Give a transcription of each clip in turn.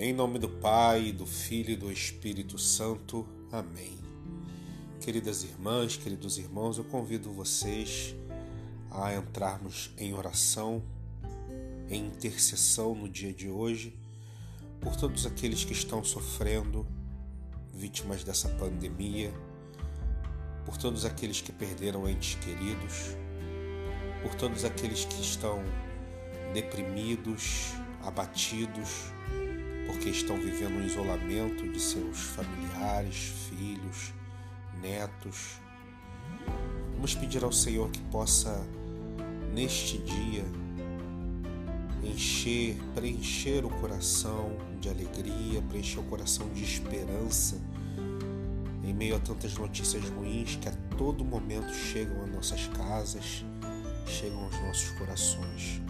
Em nome do Pai, do Filho e do Espírito Santo. Amém. Queridas irmãs, queridos irmãos, eu convido vocês a entrarmos em oração, em intercessão no dia de hoje, por todos aqueles que estão sofrendo, vítimas dessa pandemia, por todos aqueles que perderam entes queridos, por todos aqueles que estão deprimidos, abatidos, porque estão vivendo um isolamento de seus familiares, filhos, netos. Vamos pedir ao Senhor que possa, neste dia, encher, preencher o coração de alegria, preencher o coração de esperança, em meio a tantas notícias ruins que a todo momento chegam às nossas casas, chegam aos nossos corações.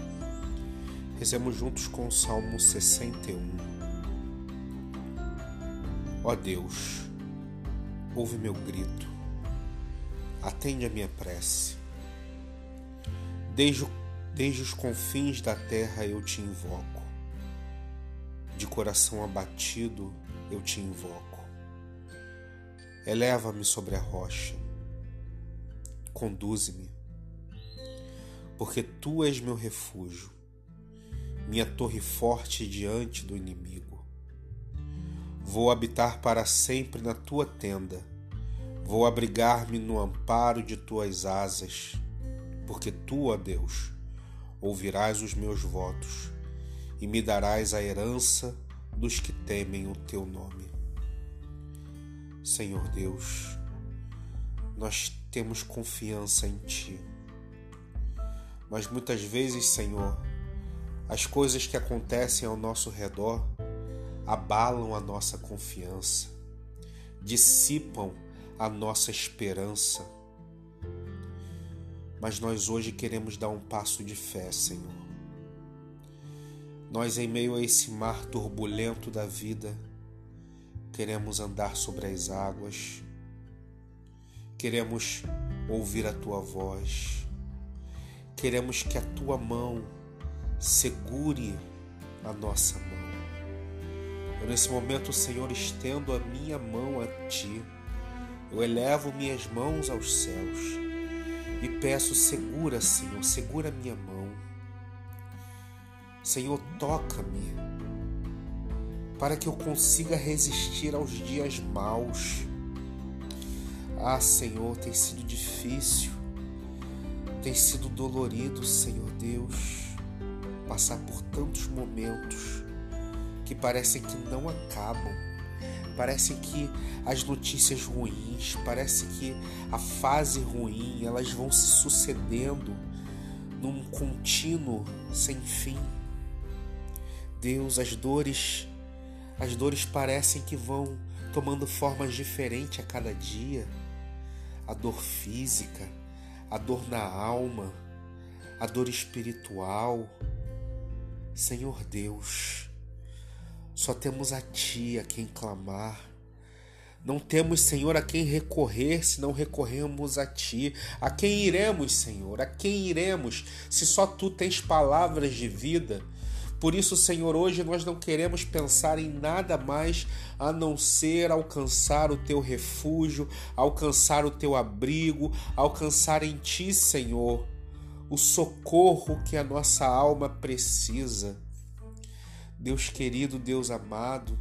Rezemos juntos com o Salmo 61. Ó Deus, ouve meu grito, atende a minha prece. Desde, desde os confins da terra eu te invoco, de coração abatido eu te invoco. Eleva-me sobre a rocha, conduze-me, porque tu és meu refúgio, minha torre forte diante do inimigo. Vou habitar para sempre na tua tenda. Vou abrigar-me no amparo de tuas asas, porque tu, ó Deus, ouvirás os meus votos e me darás a herança dos que temem o teu nome. Senhor Deus, nós temos confiança em ti. Mas muitas vezes, Senhor, as coisas que acontecem ao nosso redor abalam a nossa confiança, dissipam a nossa esperança. Mas nós hoje queremos dar um passo de fé, Senhor. Nós, em meio a esse mar turbulento da vida, queremos andar sobre as águas, queremos ouvir a tua voz, queremos que a tua mão segure a nossa mão. Eu, nesse momento, Senhor, estendo a minha mão a Ti. Eu elevo minhas mãos aos céus e peço, segura, Senhor, segura minha mão. Senhor, toca-me para que eu consiga resistir aos dias maus. Ah, Senhor, tem sido difícil, tem sido dolorido, Senhor Deus, passar por tantos momentos que parecem que não acabam. Parece que as notícias ruins, parece que a fase ruim, elas vão se sucedendo num contínuo sem fim. Deus, as dores, as dores parecem que vão tomando formas diferentes a cada dia. A dor física, a dor na alma, a dor espiritual. Senhor Deus, só temos a Ti a quem clamar. Não temos, Senhor, a quem recorrer se não recorremos a Ti. A quem iremos, Senhor? A quem iremos se só Tu tens palavras de vida? Por isso, Senhor, hoje nós não queremos pensar em nada mais a não ser alcançar o Teu refúgio, alcançar o Teu abrigo, alcançar em Ti, Senhor, o socorro que a nossa alma precisa. Deus querido, Deus amado,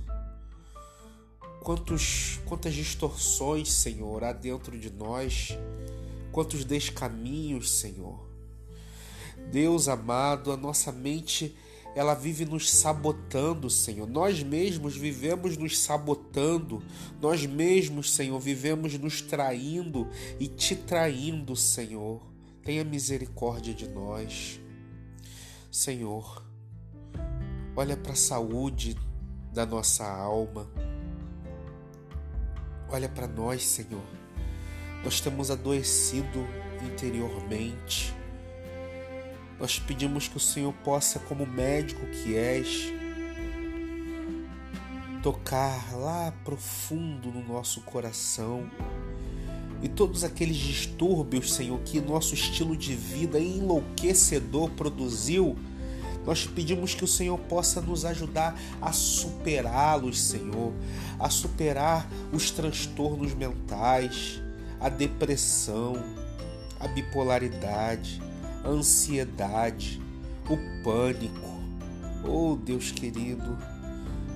quantos, quantas distorções, Senhor, há dentro de nós, quantos descaminhos, Senhor. Deus amado, a nossa mente ela vive nos sabotando, Senhor. Nós mesmos vivemos nos sabotando. Nós mesmos, Senhor, vivemos nos traindo e te traindo, Senhor. Tenha misericórdia de nós. Senhor, olha para a saúde da nossa alma. Olha para nós, Senhor. Nós temos adoecido interiormente. Nós pedimos que o Senhor possa, como médico que és, tocar lá profundo no nosso coração e todos aqueles distúrbios, Senhor, que nosso estilo de vida enlouquecedor produziu Nós pedimos que o Senhor possa nos ajudar a superá-los, Senhor, a superar os transtornos mentais, a depressão, a bipolaridade, a ansiedade, o pânico. Oh, Deus querido,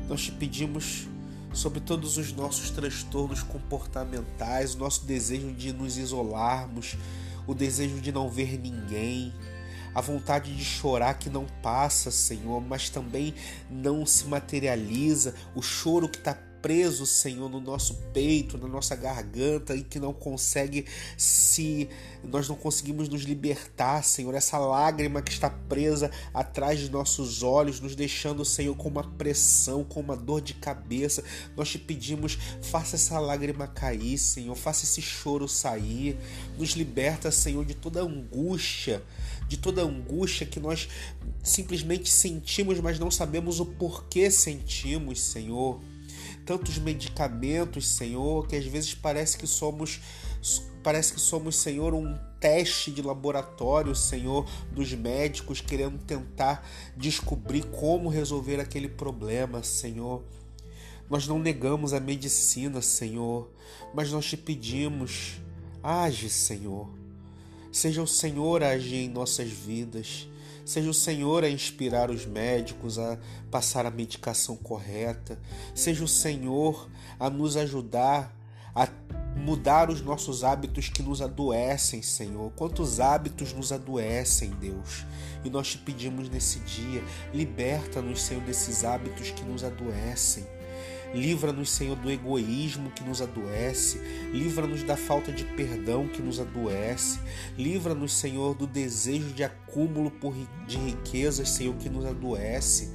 nós te pedimos sobre todos os nossos transtornos comportamentais, o nosso desejo de nos isolarmos, o desejo de não ver ninguém, a vontade de chorar que não passa, Senhor, mas também não se materializa, o choro que está preso, Senhor, no nosso peito, na nossa garganta e que não consegue se nós não conseguimos nos libertar, Senhor, essa lágrima que está presa atrás de nossos olhos, nos deixando, Senhor, com uma pressão, com uma dor de cabeça. Nós te pedimos, faça essa lágrima cair, Senhor, faça esse choro sair. Nos liberta, Senhor, de toda angústia, de toda angústia que nós simplesmente sentimos, mas não sabemos o porquê sentimos, Senhor tantos medicamentos, Senhor, que às vezes parece que somos parece que somos, Senhor, um teste de laboratório, Senhor, dos médicos querendo tentar descobrir como resolver aquele problema, Senhor. Nós não negamos a medicina, Senhor, mas nós te pedimos, age, Senhor. Seja o Senhor a agir em nossas vidas. Seja o Senhor a inspirar os médicos a passar a medicação correta. Seja o Senhor a nos ajudar a mudar os nossos hábitos que nos adoecem, Senhor. Quantos hábitos nos adoecem, Deus? E nós te pedimos nesse dia, liberta-nos, Senhor, desses hábitos que nos adoecem. Livra-nos, Senhor, do egoísmo que nos adoece. Livra-nos da falta de perdão que nos adoece. Livra-nos, Senhor, do desejo de acúmulo de riquezas, Senhor, que nos adoece.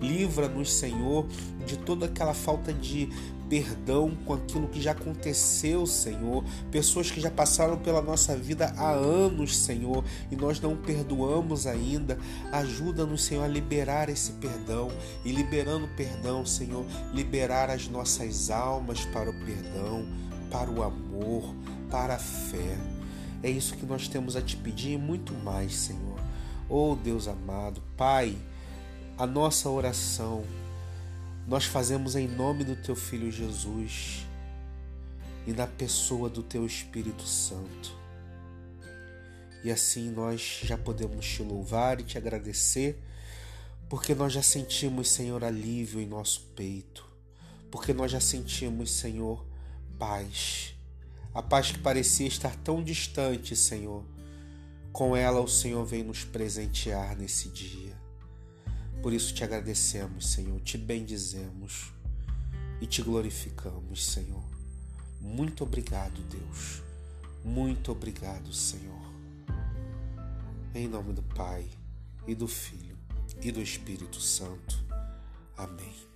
Livra-nos, Senhor, de toda aquela falta de perdão com aquilo que já aconteceu, Senhor. Pessoas que já passaram pela nossa vida há anos, Senhor, e nós não perdoamos ainda. Ajuda-nos, Senhor, a liberar esse perdão e liberando perdão, Senhor, liberar as nossas almas para o perdão, para o amor, para a fé. É isso que nós temos a te pedir e muito mais, Senhor. Oh Deus amado, Pai, a nossa oração nós fazemos em nome do teu filho Jesus e na pessoa do teu Espírito Santo. E assim nós já podemos te louvar e te agradecer, porque nós já sentimos, Senhor, alívio em nosso peito, porque nós já sentimos, Senhor, paz. A paz que parecia estar tão distante, Senhor, com ela o Senhor vem nos presentear nesse dia. Por isso te agradecemos, Senhor, te bendizemos e te glorificamos, Senhor. Muito obrigado, Deus. Muito obrigado, Senhor. Em nome do Pai e do Filho e do Espírito Santo. Amém.